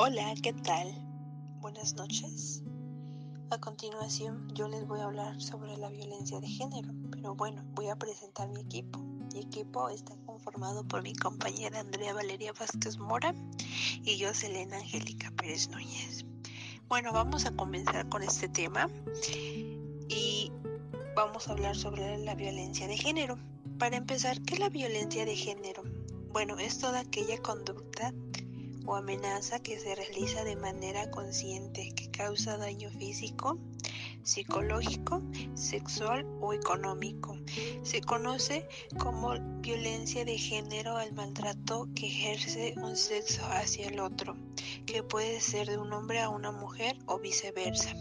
Hola, ¿qué tal? Buenas noches. A continuación yo les voy a hablar sobre la violencia de género, pero bueno, voy a presentar mi equipo. Mi equipo está conformado por mi compañera Andrea Valeria Vázquez Mora y yo, Selena Angélica Pérez Núñez. Bueno, vamos a comenzar con este tema y vamos a hablar sobre la violencia de género. Para empezar, ¿qué es la violencia de género? Bueno, es toda aquella conducta o amenaza que se realiza de manera consciente que causa daño físico, psicológico, sexual o económico. Se conoce como violencia de género al maltrato que ejerce un sexo hacia el otro, que puede ser de un hombre a una mujer o viceversa.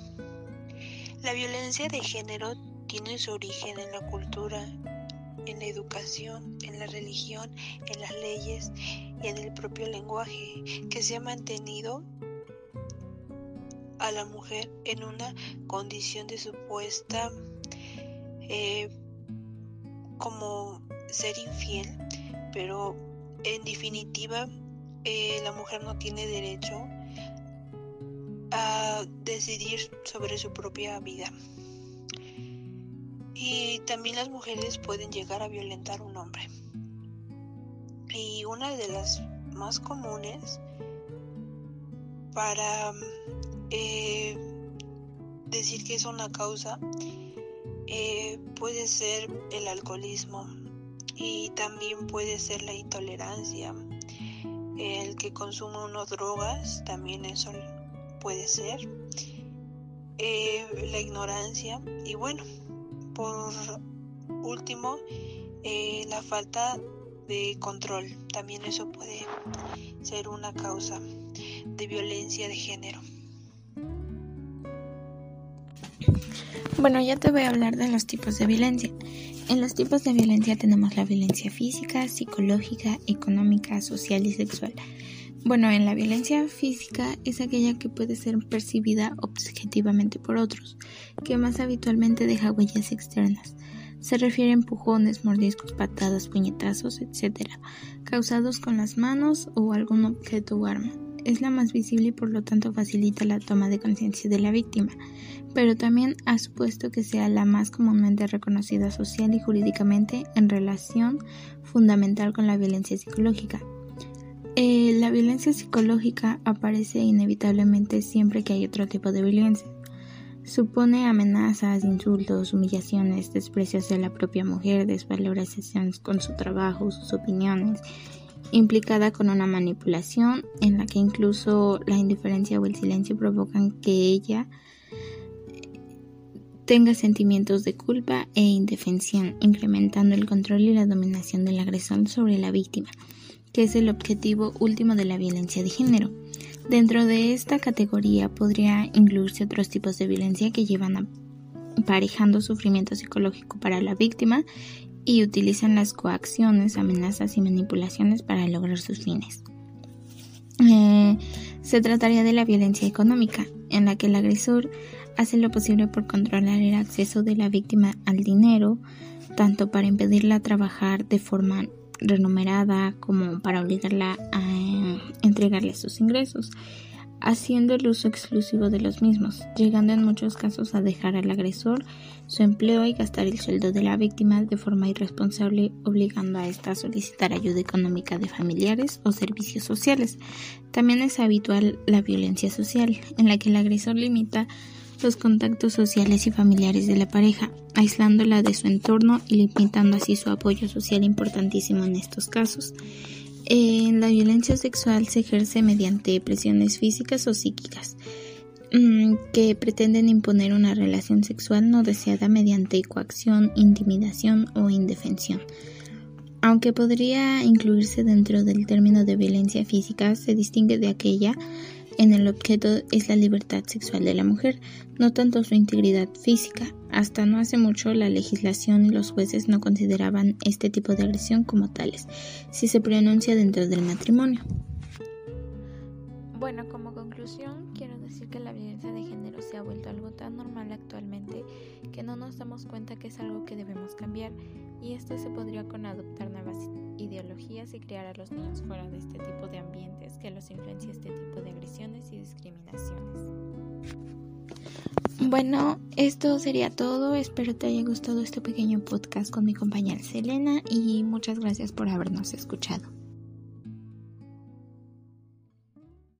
La violencia de género tiene su origen en la cultura, en la educación, en la religión, en las leyes y en el propio lenguaje que se ha mantenido a la mujer en una condición de supuesta eh, como ser infiel, pero en definitiva eh, la mujer no tiene derecho a decidir sobre su propia vida. Y también las mujeres pueden llegar a violentar a un hombre. Y una de las más comunes para eh, decir que es una causa eh, puede ser el alcoholismo y también puede ser la intolerancia. El que consume unas drogas, también eso puede ser. Eh, la ignorancia y bueno, por último, eh, la falta de control. También eso puede ser una causa de violencia de género. Bueno, ya te voy a hablar de los tipos de violencia. En los tipos de violencia tenemos la violencia física, psicológica, económica, social y sexual. Bueno, en la violencia física es aquella que puede ser percibida objetivamente por otros, que más habitualmente deja huellas externas. Se refiere a empujones, mordiscos, patadas, puñetazos, etc., causados con las manos o algún objeto o arma. Es la más visible y por lo tanto facilita la toma de conciencia de la víctima, pero también ha supuesto que sea la más comúnmente reconocida social y jurídicamente en relación fundamental con la violencia psicológica, eh, la violencia psicológica aparece inevitablemente siempre que hay otro tipo de violencia. Supone amenazas, insultos, humillaciones, desprecio hacia la propia mujer, desvalorizaciones con su trabajo, sus opiniones, implicada con una manipulación en la que incluso la indiferencia o el silencio provocan que ella tenga sentimientos de culpa e indefensión, incrementando el control y la dominación del agresor sobre la víctima que es el objetivo último de la violencia de género. Dentro de esta categoría podría incluirse otros tipos de violencia que llevan aparejando sufrimiento psicológico para la víctima y utilizan las coacciones, amenazas y manipulaciones para lograr sus fines. Eh, se trataría de la violencia económica, en la que el agresor hace lo posible por controlar el acceso de la víctima al dinero, tanto para impedirla trabajar de forma renumerada como para obligarla a entregarle sus ingresos, haciendo el uso exclusivo de los mismos, llegando en muchos casos a dejar al agresor su empleo y gastar el sueldo de la víctima de forma irresponsable, obligando a ésta a solicitar ayuda económica de familiares o servicios sociales. También es habitual la violencia social, en la que el agresor limita los contactos sociales y familiares de la pareja, aislándola de su entorno y limitando así su apoyo social importantísimo en estos casos. En la violencia sexual se ejerce mediante presiones físicas o psíquicas mm, que pretenden imponer una relación sexual no deseada mediante coacción, intimidación o indefensión. Aunque podría incluirse dentro del término de violencia física, se distingue de aquella en el objeto es la libertad sexual de la mujer, no tanto su integridad física. Hasta no hace mucho la legislación y los jueces no consideraban este tipo de agresión como tales, si se pronuncia dentro del matrimonio. Bueno, como conclusión, quiero decir que la violencia de género se ha vuelto algo tan normal actualmente que no nos damos cuenta que es algo que debemos cambiar y esto se podría con adoptar nuevas ideologías y criar a los niños fuera de este tipo de ambientes que los influencia este tipo de agresiones y discriminaciones. Bueno, esto sería todo. Espero te haya gustado este pequeño podcast con mi compañera Selena y muchas gracias por habernos escuchado.